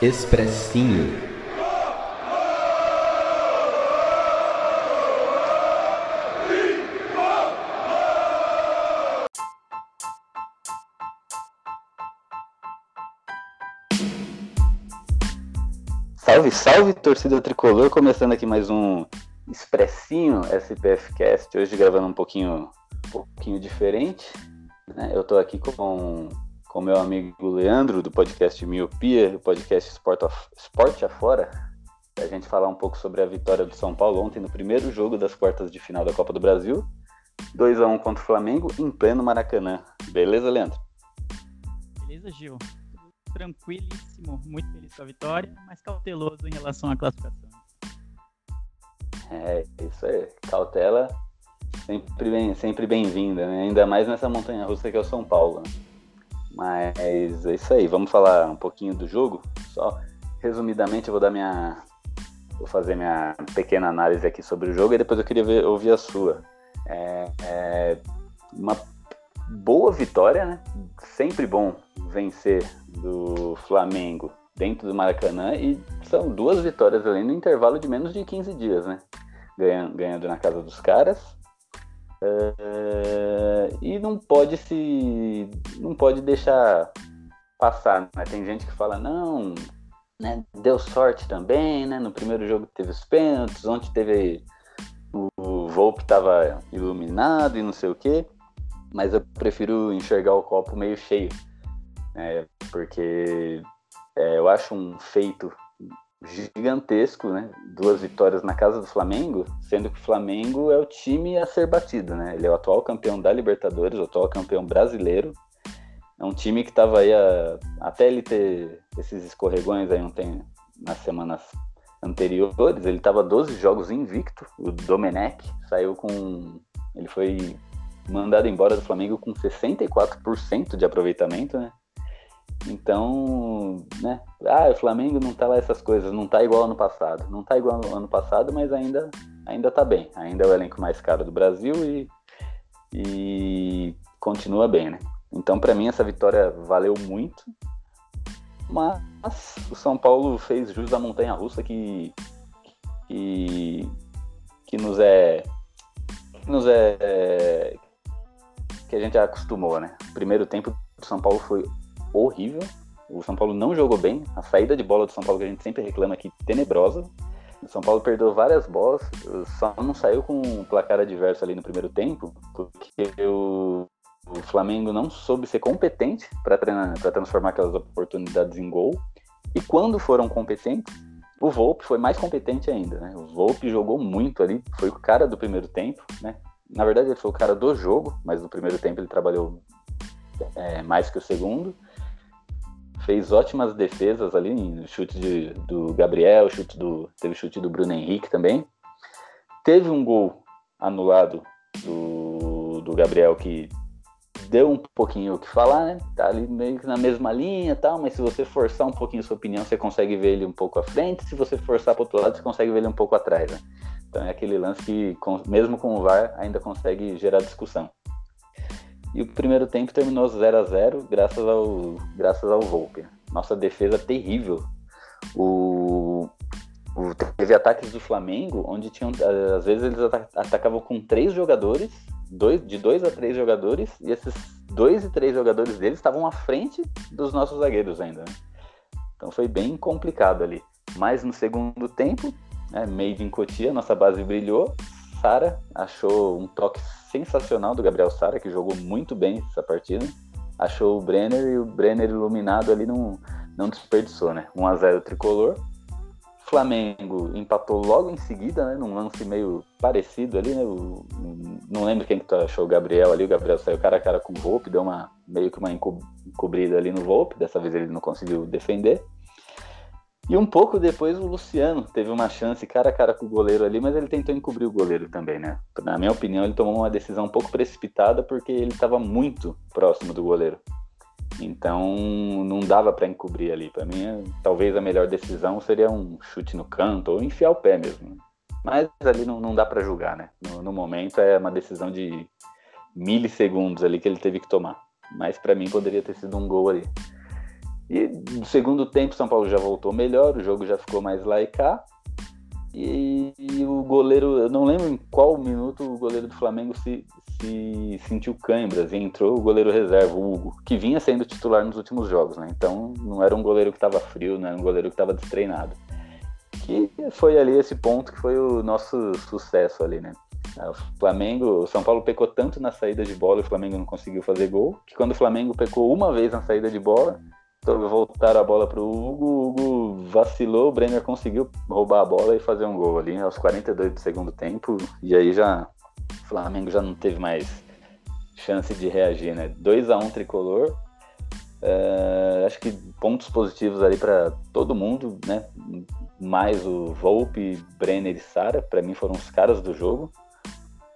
Expressinho. Salve, salve, torcida tricolor, começando aqui mais um Expressinho SPF Cast, hoje gravando um pouquinho, um pouquinho diferente. Né? Eu tô aqui com com meu amigo Leandro, do podcast Miopia, do podcast Esporte, Esporte Afora, a gente falar um pouco sobre a vitória do São Paulo ontem no primeiro jogo das quartas de final da Copa do Brasil. 2 a 1 contra o Flamengo em pleno Maracanã. Beleza, Leandro? Beleza, Gil. Tranquilíssimo, muito feliz com a vitória, mas cauteloso em relação à classificação. É, isso aí. Cautela sempre bem, sempre bem-vinda, né? Ainda mais nessa montanha russa que é o São Paulo. Né? Mas é isso aí, vamos falar um pouquinho do jogo. Só resumidamente eu vou dar minha. Vou fazer minha pequena análise aqui sobre o jogo e depois eu queria ver, ouvir a sua. É, é uma boa vitória, né? Sempre bom vencer do Flamengo dentro do Maracanã e são duas vitórias ali no intervalo de menos de 15 dias, né? Ganhando, ganhando na casa dos caras Uh, e não pode se. não pode deixar passar. Né? Tem gente que fala, não, né, deu sorte também, né? No primeiro jogo teve os pênaltis, ontem teve. O, o Volpe estava iluminado e não sei o quê. Mas eu prefiro enxergar o copo meio cheio. Né? Porque é, eu acho um feito gigantesco, né? Duas vitórias na casa do Flamengo, sendo que o Flamengo é o time a ser batido, né? Ele é o atual campeão da Libertadores, o atual campeão brasileiro. É um time que estava aí a, até ele ter esses escorregões aí ontem nas semanas anteriores, ele estava 12 jogos invicto. O Domenech saiu com ele foi mandado embora do Flamengo com 64% de aproveitamento, né? Então, né? Ah, o Flamengo não tá lá essas coisas, não tá igual ano passado. Não tá igual ano passado, mas ainda, ainda tá bem. Ainda é o elenco mais caro do Brasil e, e continua bem, né? Então, para mim, essa vitória valeu muito. Mas o São Paulo fez jus à montanha russa que, que, que nos é. Que nos é. que a gente acostumou, né? O primeiro tempo do São Paulo foi horrível. O São Paulo não jogou bem. A saída de bola do São Paulo que a gente sempre reclama aqui, tenebrosa. O São Paulo perdeu várias bolas, só não saiu com um placar adverso ali no primeiro tempo, porque o, o Flamengo não soube ser competente para transformar aquelas oportunidades em gol. E quando foram competentes, o Volpe foi mais competente ainda, né? O Volpe jogou muito ali, foi o cara do primeiro tempo, né? Na verdade, ele foi o cara do jogo, mas no primeiro tempo ele trabalhou é, mais que o segundo fez ótimas defesas ali, chute de, do Gabriel, chute do, teve chute do Bruno Henrique também. Teve um gol anulado do, do Gabriel que deu um pouquinho o que falar, né? Tá ali meio que na mesma linha tal, mas se você forçar um pouquinho sua opinião, você consegue ver ele um pouco à frente, se você forçar para outro lado, você consegue ver ele um pouco atrás, né? Então é aquele lance que, mesmo com o VAR, ainda consegue gerar discussão. E o primeiro tempo terminou 0 a 0 graças ao, graças ao Volpe. Nossa defesa terrível. O, o, teve ataques do Flamengo, onde tinham. Às vezes eles atacavam com três jogadores, dois, de dois a três jogadores, e esses dois e três jogadores deles estavam à frente dos nossos zagueiros ainda. Né? Então foi bem complicado ali. Mas no segundo tempo, né, made in Cotia, nossa base brilhou. Sara achou um toque sensacional do Gabriel Sara, que jogou muito bem essa partida. Achou o Brenner e o Brenner iluminado ali não, não desperdiçou, né? 1x0 tricolor. Flamengo empatou logo em seguida, né? Num lance meio parecido ali, né? O, não lembro quem que achou o Gabriel ali. O Gabriel saiu cara a cara com o Volpe, deu uma, meio que uma encobrida ali no Volpe. Dessa vez ele não conseguiu defender. E um pouco depois o Luciano teve uma chance cara a cara com o goleiro ali, mas ele tentou encobrir o goleiro também, né? Na minha opinião, ele tomou uma decisão um pouco precipitada porque ele estava muito próximo do goleiro. Então não dava para encobrir ali. Para mim, talvez a melhor decisão seria um chute no canto ou enfiar o pé mesmo. Mas ali não, não dá para julgar, né? No, no, momento é uma decisão de milissegundos ali que ele teve que tomar. Mas para mim poderia ter sido um gol ali. E no segundo tempo, São Paulo já voltou melhor, o jogo já ficou mais lá e cá. E, e, o goleiro, eu não lembro em qual minuto o goleiro do Flamengo se, se sentiu câimbras e entrou o goleiro reserva, o Hugo, que vinha sendo titular nos últimos jogos, né? Então não era um goleiro que estava frio, não era um goleiro que estava destreinado. Que foi ali esse ponto que foi o nosso sucesso ali, né? O Flamengo, o São Paulo pecou tanto na saída de bola e o Flamengo não conseguiu fazer gol, que quando o Flamengo pecou uma vez na saída de bola, voltaram a bola para o Hugo, o Hugo vacilou, o Brenner conseguiu roubar a bola e fazer um gol ali aos 42 do segundo tempo, e aí já o Flamengo já não teve mais chance de reagir, né? 2 a 1 um, tricolor. Uh, acho que pontos positivos ali para todo mundo, né? Mais o Volpe, Brenner e Sara, para mim foram os caras do jogo.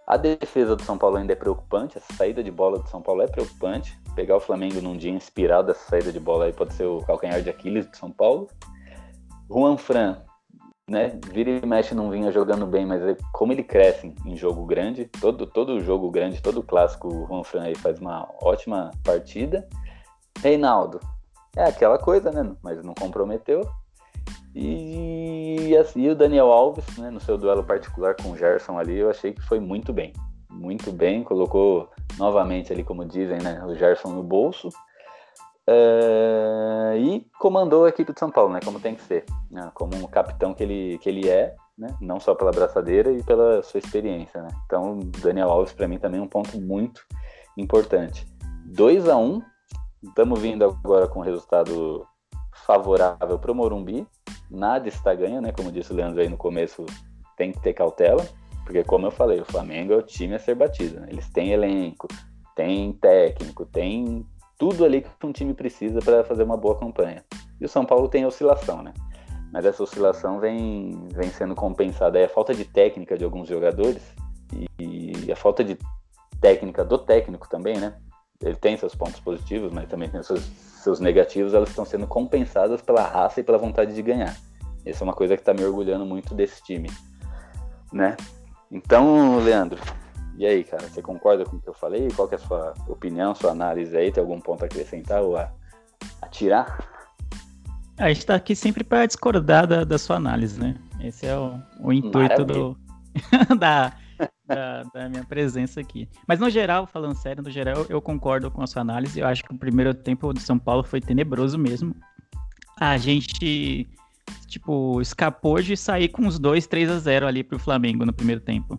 A defesa do São Paulo ainda é preocupante, essa saída de bola do São Paulo é preocupante. Pegar o Flamengo num dia inspirado dessa saída de bola aí pode ser o calcanhar de Aquiles do São Paulo. Juan Fran, né, vira e mexe não vinha jogando bem, mas é como ele cresce em jogo grande, todo, todo jogo grande, todo clássico, o Juan Fran aí faz uma ótima partida. Reinaldo, é aquela coisa, né, mas não comprometeu. E, assim, o Daniel Alves, né, no seu duelo particular com o Gerson ali, eu achei que foi muito bem. Muito bem, colocou novamente ali, como dizem, né, o Gerson no bolso. É, e comandou a equipe de São Paulo, né, como tem que ser, né, como um capitão que ele, que ele é, né, não só pela braçadeira e pela sua experiência. Né. Então, Daniel Alves, para mim, também é um ponto muito importante. 2 a 1 um, estamos vindo agora com resultado favorável para o Morumbi, nada está ganho, né? Como disse o Leandro aí no começo, tem que ter cautela, porque como eu falei, o Flamengo é o time a ser batido. Né? Eles têm elenco, tem técnico, tem tudo ali que um time precisa para fazer uma boa campanha. E o São Paulo tem oscilação, né? Mas essa oscilação vem, vem sendo compensada. É a falta de técnica de alguns jogadores e, e a falta de técnica do técnico também, né? Ele tem seus pontos positivos, mas também tem seus, seus negativos, elas estão sendo compensadas pela raça e pela vontade de ganhar. Essa é uma coisa que está me orgulhando muito desse time, né? Então, Leandro, e aí, cara, você concorda com o que eu falei? Qual é a sua opinião, sua análise aí? Tem algum ponto a acrescentar ou a, a tirar? A gente está aqui sempre para discordar da, da, sua análise, né? Esse é o, o intuito do, da, da, da, minha presença aqui. Mas no geral, falando sério, no geral, eu concordo com a sua análise. Eu acho que o primeiro tempo do São Paulo foi tenebroso mesmo. A gente, tipo, escapou de sair com uns 2, 3 a 0 ali pro Flamengo no primeiro tempo.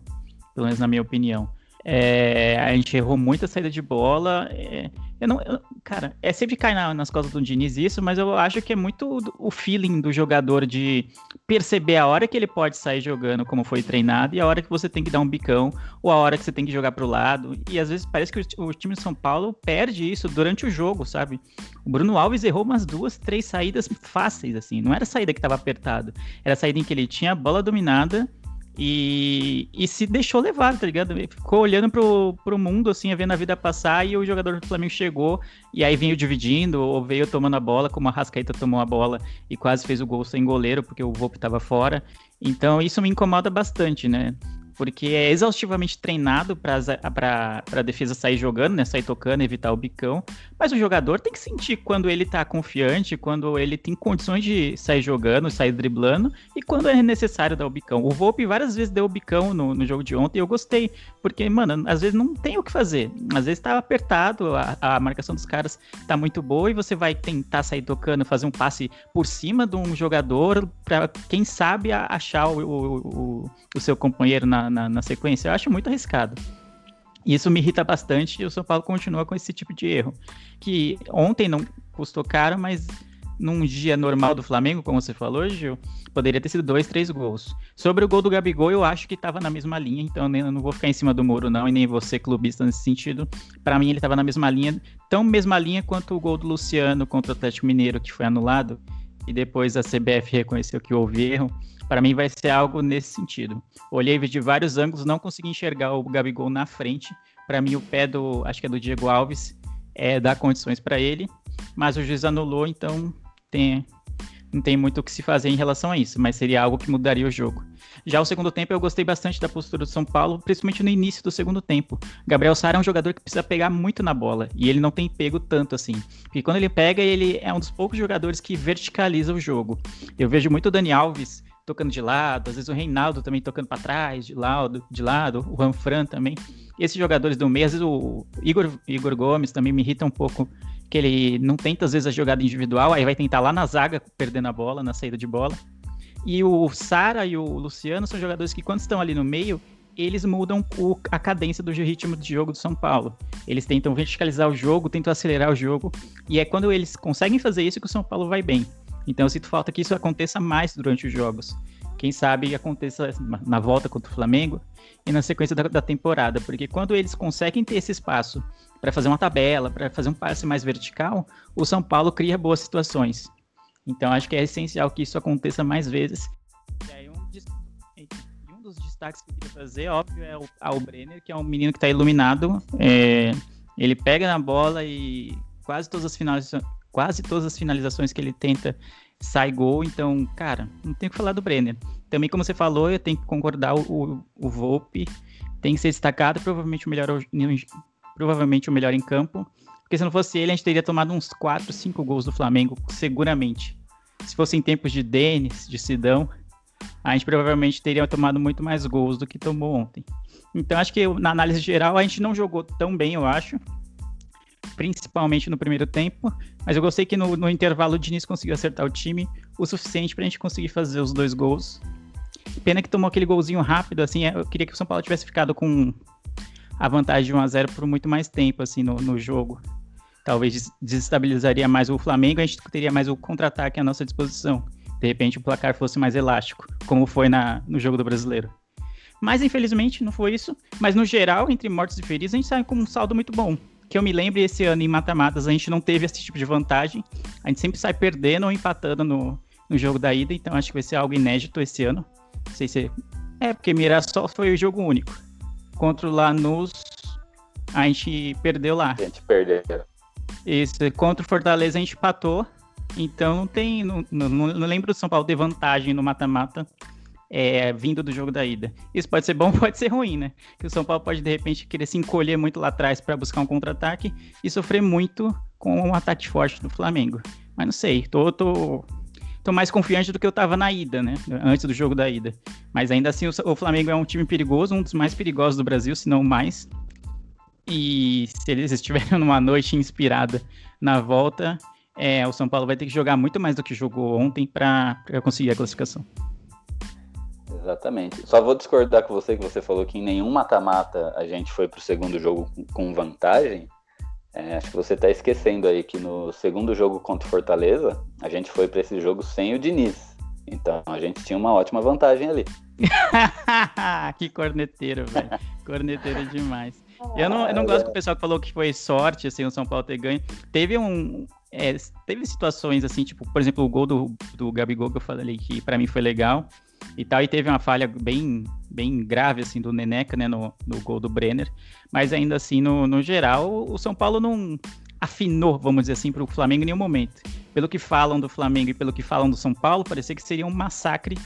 Pelo menos na minha opinião. É, a gente errou muita saída de bola. É, eu não, eu, cara, é sempre cai na, nas costas do Diniz isso, mas eu acho que é muito o feeling do jogador de perceber a hora que ele pode sair jogando como foi treinado e a hora que você tem que dar um bicão ou a hora que você tem que jogar pro lado. E às vezes parece que o, o time de São Paulo perde isso durante o jogo, sabe? O Bruno Alves errou umas duas, três saídas fáceis, assim. Não era saída que estava apertado, era saída em que ele tinha a bola dominada e, e se deixou levar, tá ligado? Ficou olhando pro, pro mundo, assim, vendo a vida passar, e o jogador do Flamengo chegou, e aí veio dividindo, ou veio tomando a bola, como a Rascaeta tomou a bola e quase fez o gol sem goleiro, porque o Volpe tava fora. Então isso me incomoda bastante, né? Porque é exaustivamente treinado para a defesa sair jogando, né, sair tocando, evitar o bicão, mas o jogador tem que sentir quando ele está confiante, quando ele tem condições de sair jogando, sair driblando, e quando é necessário dar o bicão. O Volpe várias vezes deu o bicão no, no jogo de ontem e eu gostei, porque, mano, às vezes não tem o que fazer, às vezes está apertado, a, a, marcação dos caras está muito boa e você vai tentar sair tocando, fazer um passe por cima de um jogador para, quem sabe, achar o, o, o, o seu companheiro na na, na, sequência, eu acho muito arriscado. Isso me irrita bastante e o São Paulo continua com esse tipo de erro. Que ontem não custou caro, mas num dia normal do Flamengo, como você falou, Gil, poderia ter sido dois, três gols. Sobre o gol do Gabigol, eu acho que estava na mesma linha, então eu não vou ficar em cima do muro, não, e nem você, clubista, nesse sentido. Para mim, ele estava na mesma linha, tão mesma linha quanto o gol do Luciano contra o Atlético Mineiro, que foi anulado, e depois a CBF reconheceu que houve erro. Para mim vai ser algo nesse sentido. Olhei de vários ângulos, não consegui enxergar o Gabigol na frente. Para mim o pé do, acho que é do Diego Alves, é dar condições para ele, mas o juiz anulou, então tem não tem muito o que se fazer em relação a isso, mas seria algo que mudaria o jogo. Já o segundo tempo eu gostei bastante da postura do São Paulo, principalmente no início do segundo tempo. Gabriel Sara é um jogador que precisa pegar muito na bola, e ele não tem pego tanto assim. Porque quando ele pega, ele é um dos poucos jogadores que verticaliza o jogo. Eu vejo muito o Dani Alves tocando de lado, às vezes o Reinaldo também tocando para trás, de lado, de lado, o Ranfran também. E esses jogadores do meio, às vezes o Igor, Igor Gomes também me irrita um pouco, que ele não tenta às vezes a jogada individual, aí vai tentar lá na zaga, perdendo a bola, na saída de bola. E o Sara e o Luciano são jogadores que quando estão ali no meio, eles mudam o, a cadência do ritmo de jogo do São Paulo. Eles tentam verticalizar o jogo, tentam acelerar o jogo, e é quando eles conseguem fazer isso que o São Paulo vai bem. Então eu sinto falta que isso aconteça mais durante os jogos. Quem sabe aconteça na volta contra o Flamengo e na sequência da, da temporada, porque quando eles conseguem ter esse espaço para fazer uma tabela, para fazer um passe mais vertical, o São Paulo cria boas situações. Então acho que é essencial que isso aconteça mais vezes. E aí um, um dos destaques que eu queria fazer, óbvio, é o Brenner, que é um menino que está iluminado. É, ele pega na bola e quase todas as finalizações, quase todas as finalizações que ele tenta sai gol, então, cara, não tem o que falar do Brenner. Também, como você falou, eu tenho que concordar, o, o Volpe tem que ser destacado, provavelmente o melhor, provavelmente o melhor em campo, porque se não fosse ele, a gente teria tomado uns 4, 5 gols do Flamengo, seguramente. Se fosse em tempos de Denis, de Sidão, a gente provavelmente teria tomado muito mais gols do que tomou ontem. Então, acho que na análise geral, a gente não jogou tão bem, eu acho principalmente no primeiro tempo, mas eu gostei que no, no intervalo o Diniz conseguiu acertar o time o suficiente para a gente conseguir fazer os dois gols. Pena que tomou aquele golzinho rápido, assim, eu queria que o São Paulo tivesse ficado com a vantagem de 1 a 0 por muito mais tempo, assim, no, no jogo. Talvez desestabilizaria mais o Flamengo, a gente teria mais o contra-ataque à nossa disposição. De repente o placar fosse mais elástico, como foi na, no jogo do Brasileiro. Mas infelizmente não foi isso. Mas no geral, entre mortos e feridos, a gente sai com um saldo muito bom que eu me lembre, esse ano em mata-matas a gente não teve esse tipo de vantagem. A gente sempre sai perdendo ou empatando no, no jogo da ida, então acho que vai ser algo inédito esse ano. Não sei se. É, porque Mirassol foi o jogo único. Contra o Lanús, a gente perdeu lá. A gente perdeu. Isso, contra o Fortaleza a gente empatou. Então não tem. Não, não, não lembro do São Paulo ter vantagem no mata-mata é, vindo do jogo da ida. Isso pode ser bom, pode ser ruim, né? Que o São Paulo pode de repente querer se encolher muito lá atrás para buscar um contra-ataque e sofrer muito com um ataque forte do Flamengo. Mas não sei, tô, tô, tô mais confiante do que eu tava na ida, né? Antes do jogo da ida. Mas ainda assim, o, o Flamengo é um time perigoso, um dos mais perigosos do Brasil, se não mais. E se eles estiverem numa noite inspirada na volta, é, o São Paulo vai ter que jogar muito mais do que jogou ontem para conseguir a classificação. Exatamente. Só vou discordar com você que você falou que em nenhum mata-mata a gente foi para o segundo jogo com vantagem. É, acho que você está esquecendo aí que no segundo jogo contra o Fortaleza, a gente foi para esse jogo sem o Diniz. Então a gente tinha uma ótima vantagem ali. que corneteiro, velho. corneteiro demais. Eu não, eu não gosto do pessoal que falou que foi sorte, assim, o São Paulo ter ganho. Teve um. É, teve situações assim, tipo, por exemplo, o gol do, do Gabigol que eu falei que para mim foi legal e tal, e teve uma falha bem, bem grave, assim, do Neneca, né, no, no gol do Brenner, mas ainda assim, no, no geral, o São Paulo não afinou, vamos dizer assim, para o Flamengo em nenhum momento. Pelo que falam do Flamengo e pelo que falam do São Paulo, parecia que seria um massacre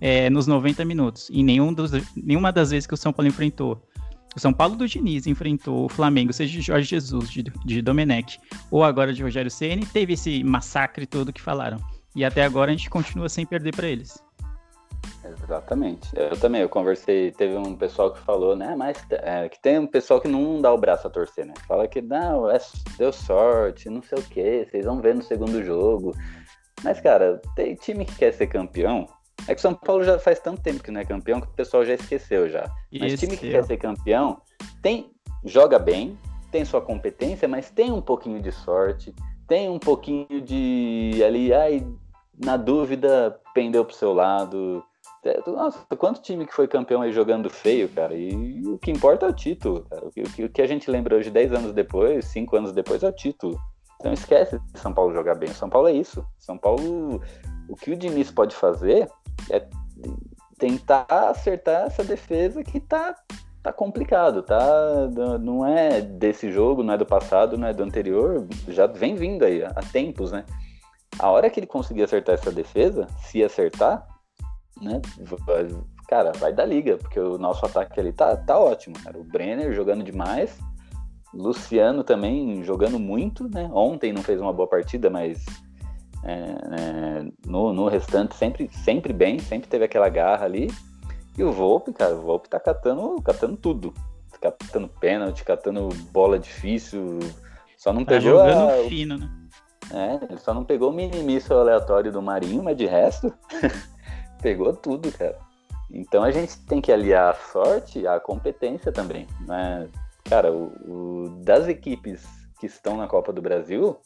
é, nos 90 minutos, e nenhum dos, nenhuma das vezes que o São Paulo enfrentou o São Paulo do Diniz enfrentou o Flamengo, seja de Jorge Jesus, de, de Domenech, ou agora de Rogério Ceni, teve esse massacre todo que falaram. E até agora a gente continua sem perder para eles. Exatamente. Eu também, eu conversei, teve um pessoal que falou, né, mas é, que tem um pessoal que não dá o braço a torcer, né? Fala que não, é, deu sorte, não sei o que, vocês vão ver no segundo jogo. Mas, cara, tem time que quer ser campeão. É que o São Paulo já faz tanto tempo que não é campeão que o pessoal já esqueceu já. Mas Isso, time que quer ser campeão tem joga bem, tem sua competência, mas tem um pouquinho de sorte, tem um pouquinho de ali, ai, na dúvida, pendeu pro seu lado nossa, quanto time que foi campeão aí jogando feio, cara? E o que importa é o título, cara. O que, o que a gente lembra hoje, 10 anos depois, 5 anos depois, é o título. Então esquece de São Paulo jogar bem. São Paulo é isso. São Paulo, o que o Diniz pode fazer é tentar acertar essa defesa que tá, tá complicado, tá? Não é desse jogo, não é do passado, não é do anterior, já vem vindo aí há tempos, né? A hora que ele conseguir acertar essa defesa, se acertar, né, cara, vai dar liga, porque o nosso ataque ali tá, tá ótimo, cara. O Brenner jogando demais, Luciano também jogando muito, né? Ontem não fez uma boa partida, mas é, é, no, no restante sempre, sempre bem, sempre teve aquela garra ali. E o Volpe, cara, o Volpe tá catando, catando tudo. Catando pênalti, catando bola difícil. Só não tá pegou. Jogando a... fino, né? É, ele só não pegou o minimício aleatório do Marinho, mas de resto, pegou tudo, cara. Então a gente tem que aliar a sorte à competência também. Né? Cara, o, o, das equipes que estão na Copa do Brasil,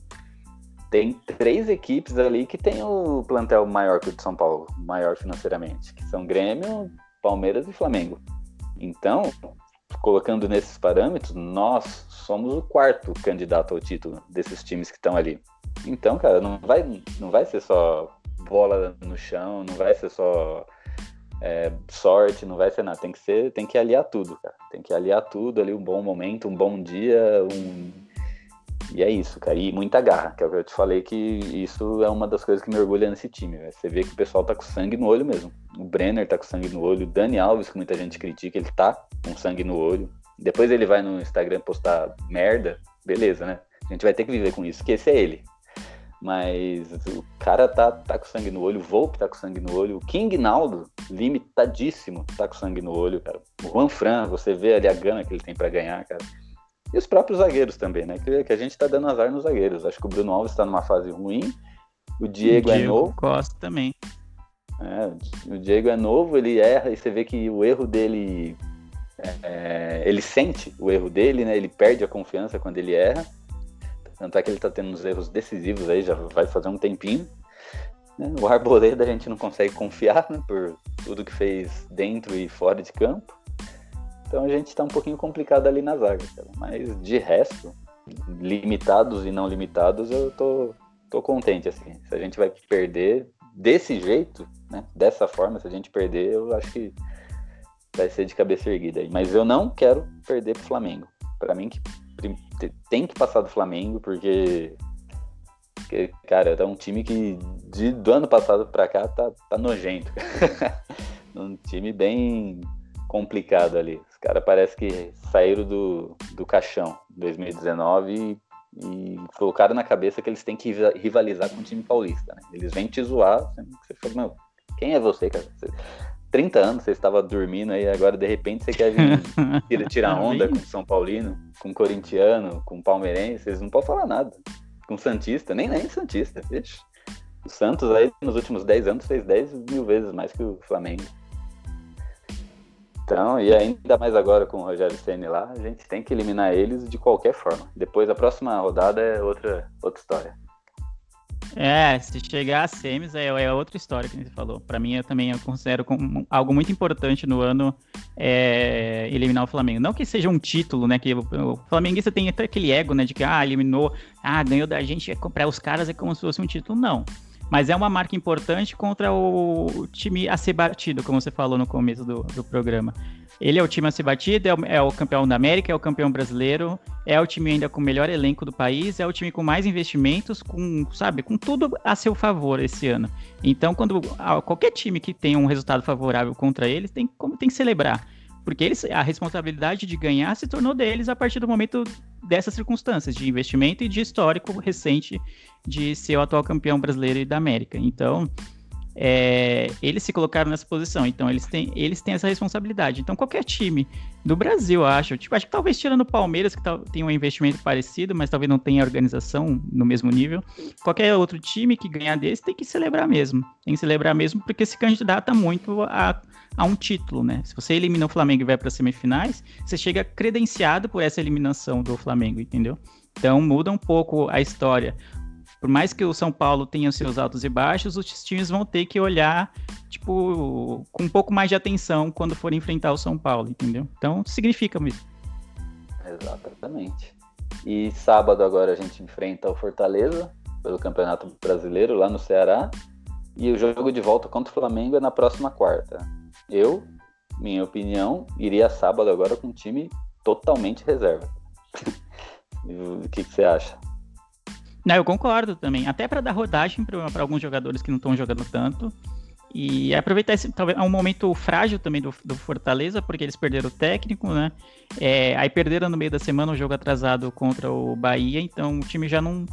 tem três equipes ali que tem o plantel maior que o de São Paulo, maior financeiramente, que são Grêmio, Palmeiras e Flamengo. Então, colocando nesses parâmetros, nós somos o quarto candidato ao título desses times que estão ali. Então, cara, não vai, não vai ser só bola no chão, não vai ser só é, sorte, não vai ser nada. Tem que ser, tem que aliar tudo, cara. Tem que aliar tudo ali, um bom momento, um bom dia, um... E é isso, cara. E muita garra, que é o que eu te falei que isso é uma das coisas que me orgulha nesse time. Véio. Você vê que o pessoal tá com sangue no olho mesmo. O Brenner tá com sangue no olho, o Dani Alves, que muita gente critica, ele tá com sangue no olho. Depois ele vai no Instagram postar merda, beleza, né? A gente vai ter que viver com isso, que esse é ele. Mas o cara tá, tá com sangue no olho, o Volpe tá com sangue no olho, o King Naldo, limitadíssimo, tá com sangue no olho, cara. O Juan Fran, você vê ali a gana que ele tem para ganhar, cara. E os próprios zagueiros também, né? Que, que, a gente tá dando azar nos zagueiros. Acho que o Bruno Alves tá numa fase ruim, o Diego, o Diego é novo. Costa também. É, o Diego é novo, ele erra e você vê que o erro dele. É, ele sente o erro dele, né? Ele perde a confiança quando ele erra. Tanto é que ele está tendo uns erros decisivos aí, já vai fazer um tempinho. Né? O Arboleda a gente não consegue confiar, né? Por tudo que fez dentro e fora de campo. Então a gente está um pouquinho complicado ali na zaga, cara. Mas de resto, limitados e não limitados, eu tô, tô contente, assim. Se a gente vai perder desse jeito, né? Dessa forma, se a gente perder, eu acho que vai ser de cabeça erguida. Mas eu não quero perder pro Flamengo. Para mim, que tem que passar do Flamengo, porque, porque cara, é um time que de, do ano passado para cá tá, tá nojento. um time bem complicado ali. Os caras parece que saíram do, do caixão em 2019 e, e colocaram na cabeça que eles têm que rivalizar com o time paulista. Né? Eles vêm te zoar, você fala, meu, quem é você, cara? Você, 30 anos você estava dormindo aí, agora de repente você quer vir tirar onda com São Paulino, com corintiano, com palmeirense, vocês não podem falar nada. Com Santista, nem nem Santista, vixe. O Santos aí nos últimos 10 anos fez 10 mil vezes mais que o Flamengo. Então, e ainda mais agora com o Rogério Senna lá, a gente tem que eliminar eles de qualquer forma. Depois a próxima rodada é outra, outra história. É, se chegar a semis é, é outra história que você falou. Para mim, eu também eu considero como algo muito importante no ano é, eliminar o Flamengo. Não que seja um título, né? Que o, o flamenguista tem até aquele ego, né? De que, ah, eliminou, ah, ganhou da gente, é, para os caras é como se fosse um título. Não. Mas é uma marca importante contra o time a ser batido, como você falou no começo do, do programa. Ele é o time a ser batido, é o, é o, campeão da América, é o campeão brasileiro, é o time ainda com o melhor elenco do país, é o time com mais investimentos, com, sabe, com tudo a seu favor esse ano. Então, quando qualquer time que tenha um resultado favorável contra eles, tem, tem que celebrar. Porque eles, a responsabilidade de ganhar se tornou deles a partir do momento dessas circunstâncias, de investimento e de histórico recente de ser o atual campeão brasileiro e da América. Então, é, eles se colocaram nessa posição, então eles têm, eles têm essa responsabilidade. Então, qualquer time do Brasil, acho, tipo, acho que talvez tirando o Palmeiras, que tem um investimento parecido, mas talvez não tenha organização no mesmo nível, qualquer outro time que ganhar desse tem que celebrar mesmo. Tem que celebrar mesmo, porque se candidata muito a, a um título, né? Se você elimina o Flamengo e vai para semifinais, você chega credenciado por essa eliminação do Flamengo, entendeu? Então muda um pouco a história por mais que o São Paulo tenha seus altos e baixos, os times vão ter que olhar, tipo, com um pouco mais de atenção quando for enfrentar o São Paulo, entendeu? Então, significa mesmo. Exatamente. E sábado agora a gente enfrenta o Fortaleza pelo Campeonato Brasileiro lá no Ceará. E o jogo de volta contra o Flamengo é na próxima quarta. Eu, minha opinião, iria sábado agora com um time totalmente reserva. o que, que você acha? Não, eu concordo também. Até para dar rodagem para alguns jogadores que não estão jogando tanto. E aproveitar esse, talvez, é um momento frágil também do, do Fortaleza, porque eles perderam o técnico, né? É, aí perderam no meio da semana um jogo atrasado contra o Bahia, então o time já não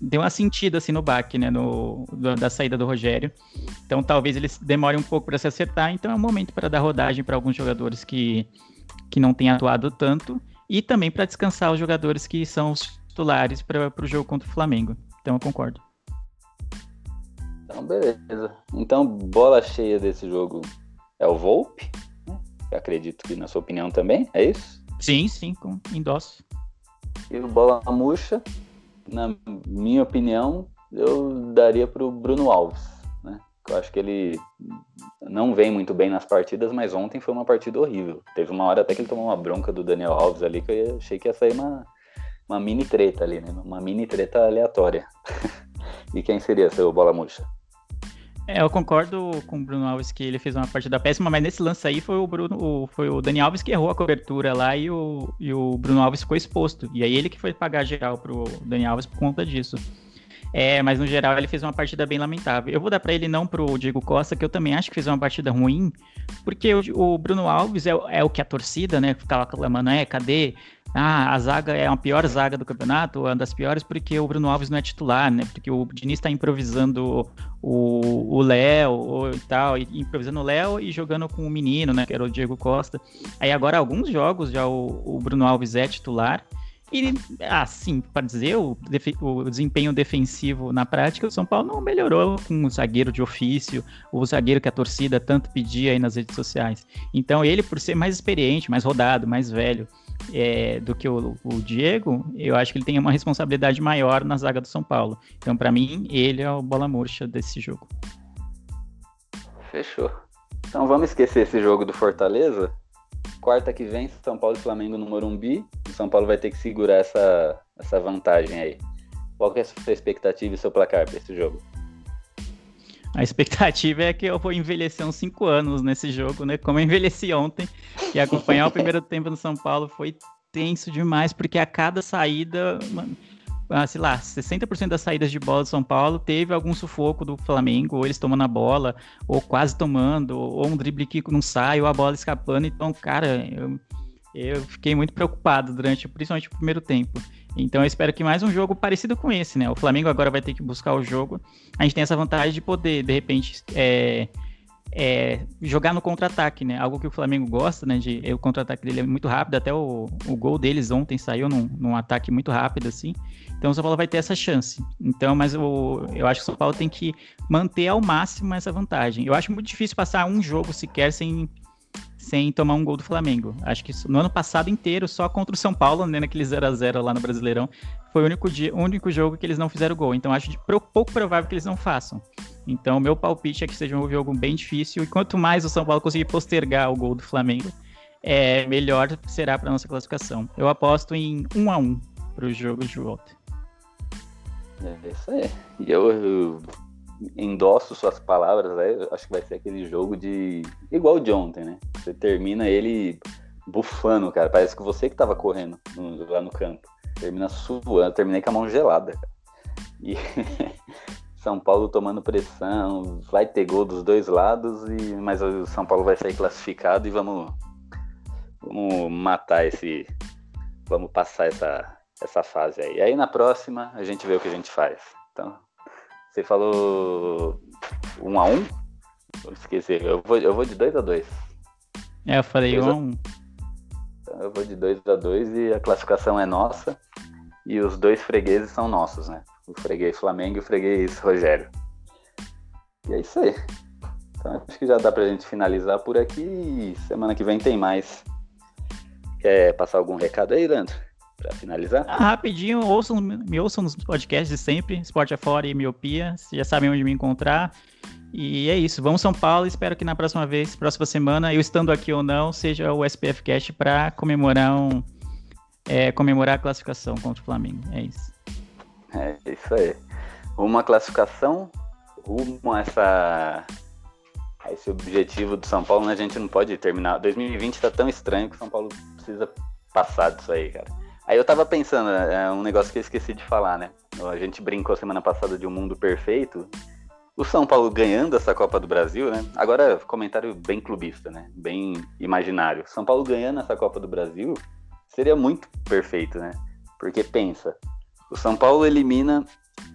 deu uma sentida assim no baque, né? No, do, da saída do Rogério. Então talvez eles demorem um pouco para se acertar, então é um momento para dar rodagem para alguns jogadores que, que não têm atuado tanto e também para descansar os jogadores que são os titulares para o jogo contra o Flamengo. Então eu concordo. Então, beleza. Então, bola cheia desse jogo é o Volpe. Né? acredito que, na sua opinião, também, é isso? Sim, sim, com endosso. E o bola murcha, na minha opinião, eu daria para o Bruno Alves. Né? Eu acho que ele não vem muito bem nas partidas, mas ontem foi uma partida horrível. Teve uma hora até que ele tomou uma bronca do Daniel Alves ali, que eu achei que ia sair uma, uma mini treta ali, né? Uma mini treta aleatória. e quem seria seu bola murcha? É, eu concordo com o Bruno Alves que ele fez uma partida péssima, mas nesse lance aí foi o Bruno, foi o Dani Alves que errou a cobertura lá e o, e o Bruno Alves ficou exposto. E aí ele que foi pagar geral pro Dani Alves por conta disso. É, mas no geral ele fez uma partida bem lamentável. Eu vou dar para ele não pro Diego Costa, que eu também acho que fez uma partida ruim, porque o, o Bruno Alves é, é, o que a torcida, né, ficava clamando, é, cadê ah, a zaga é a pior zaga do campeonato, uma das piores, porque o Bruno Alves não é titular, né? Porque o Diniz está improvisando o Léo e tal, e improvisando o Léo e jogando com o menino, né? Que era o Diego Costa. Aí agora, alguns jogos já o, o Bruno Alves é titular. E, assim, para dizer, o, o, desempenho defensivo na prática, o São Paulo não melhorou com o zagueiro de ofício, o zagueiro que a torcida tanto pedia aí nas redes sociais. Então, ele, por ser mais experiente, mais rodado, mais velho, é, do que o, o, Diego, eu acho que ele tem uma responsabilidade maior na zaga do São Paulo. Então, para mim, ele é o bola murcha desse jogo. Fechou. Então vamos esquecer esse jogo do Fortaleza. Quarta que vem, São Paulo e Flamengo no Morumbi. O São Paulo vai ter que segurar essa, essa vantagem aí. Qual que é a sua expectativa e seu placar para esse jogo? A expectativa é que eu vou envelhecer uns 5 anos nesse jogo, né? Como eu envelheci ontem. E acompanhar o primeiro tempo no São Paulo foi tenso demais, porque a cada saída, ah, sei lá, 60% das saídas de bola do São Paulo teve algum sufoco do Flamengo, ou eles tomando a bola, ou quase tomando, ou um drible que não sai, ou a bola escapando. Então, cara, eu, eu fiquei muito preocupado durante, principalmente o primeiro tempo. Então eu espero que mais um jogo parecido com esse, né? O Flamengo agora vai ter que buscar o jogo. A gente tem essa vantagem de poder, de repente, é, é, jogar no contra-ataque, né? Algo que o Flamengo gosta, né? De, o contra-ataque dele é muito rápido, até o, o gol deles ontem saiu num, num, ataque muito rápido, assim. Então o São Paulo vai ter essa chance. Então, mas o, eu acho que o São Paulo tem que manter ao máximo essa vantagem. Eu acho muito difícil passar um jogo sequer sem sem tomar um gol do Flamengo. Acho que no ano passado inteiro, só contra o São Paulo, né, naquele 0 a 0 lá no Brasileirão, foi o único, dia, o único jogo que eles não fizeram gol. Então acho de, pouco provável que eles não façam. Então meu palpite é que seja um jogo bem difícil e quanto mais o São Paulo conseguir postergar o gol do Flamengo, é, melhor será para nossa classificação. Eu aposto em 1 a 1 para o jogo de volta. É isso aí. E eu, eu endosso suas palavras, né? acho que vai ser aquele jogo de. igual de ontem, né? Você termina ele bufando, cara. Parece que você que tava correndo no, lá no campo. Termina suando, terminei com a mão gelada, cara. E São Paulo tomando pressão, vai ter gol dos dois lados, e mas o São Paulo vai sair classificado e vamos, vamos matar esse. Vamos passar essa, essa fase aí. Aí na próxima a gente vê o que a gente faz. Então, você falou um a um? Vou esquecer. Eu vou, eu vou de 2 a 2 É, eu falei um a um. Então eu vou de 2 a 2 e a classificação é nossa. E os dois fregueses são nossos, né? O freguês Flamengo e o freguês Rogério. E é isso aí. Então acho que já dá pra gente finalizar por aqui. Semana que vem tem mais. Quer passar algum recado aí, Leandro? Para finalizar? Ah, rapidinho, ouçam, me ouçam nos podcasts de sempre, Esporte Afora e Miopia, vocês já sabem onde me encontrar. E é isso, vamos São Paulo, espero que na próxima vez, próxima semana, eu estando aqui ou não, seja o SPF Cast para comemorar um, é, comemorar a classificação contra o Flamengo. É isso. É isso aí. Uma classificação rumo a essa esse objetivo do São Paulo, né? A gente não pode terminar. 2020 tá tão estranho que o São Paulo precisa passar disso aí, cara. Aí eu tava pensando, é, é um negócio que eu esqueci de falar, né? a gente brincou semana passada de um mundo perfeito. O São Paulo ganhando essa Copa do Brasil, né? Agora, comentário bem clubista, né? Bem imaginário. São Paulo ganhando essa Copa do Brasil seria muito perfeito, né? Porque pensa, o São Paulo elimina.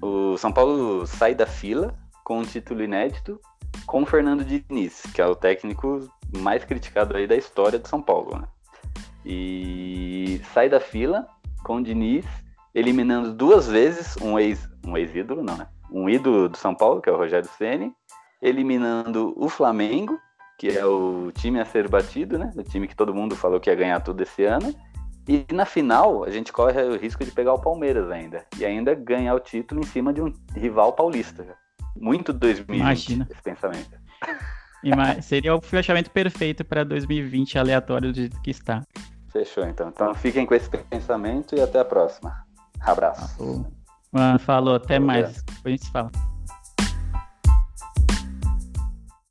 O São Paulo sai da fila com um título inédito com o Fernando Diniz, que é o técnico mais criticado aí da história do São Paulo, né? E sai da fila com o Diniz eliminando duas vezes um ex um ex-ídolo, não, né? Um ídolo do São Paulo, que é o Rogério Ceni, eliminando o Flamengo, que é o time a ser batido, né? O time que todo mundo falou que ia ganhar tudo esse ano. E na final, a gente corre o risco de pegar o Palmeiras ainda. E ainda ganhar o título em cima de um rival paulista. Muito 2020 Imagina. esse pensamento. Seria o fechamento perfeito para 2020 aleatório do jeito que está. Fechou, então. Então fiquem com esse pensamento e até a próxima. Abraço. Falou, Mano, falou até Falou, mais. Depois a gente se fala.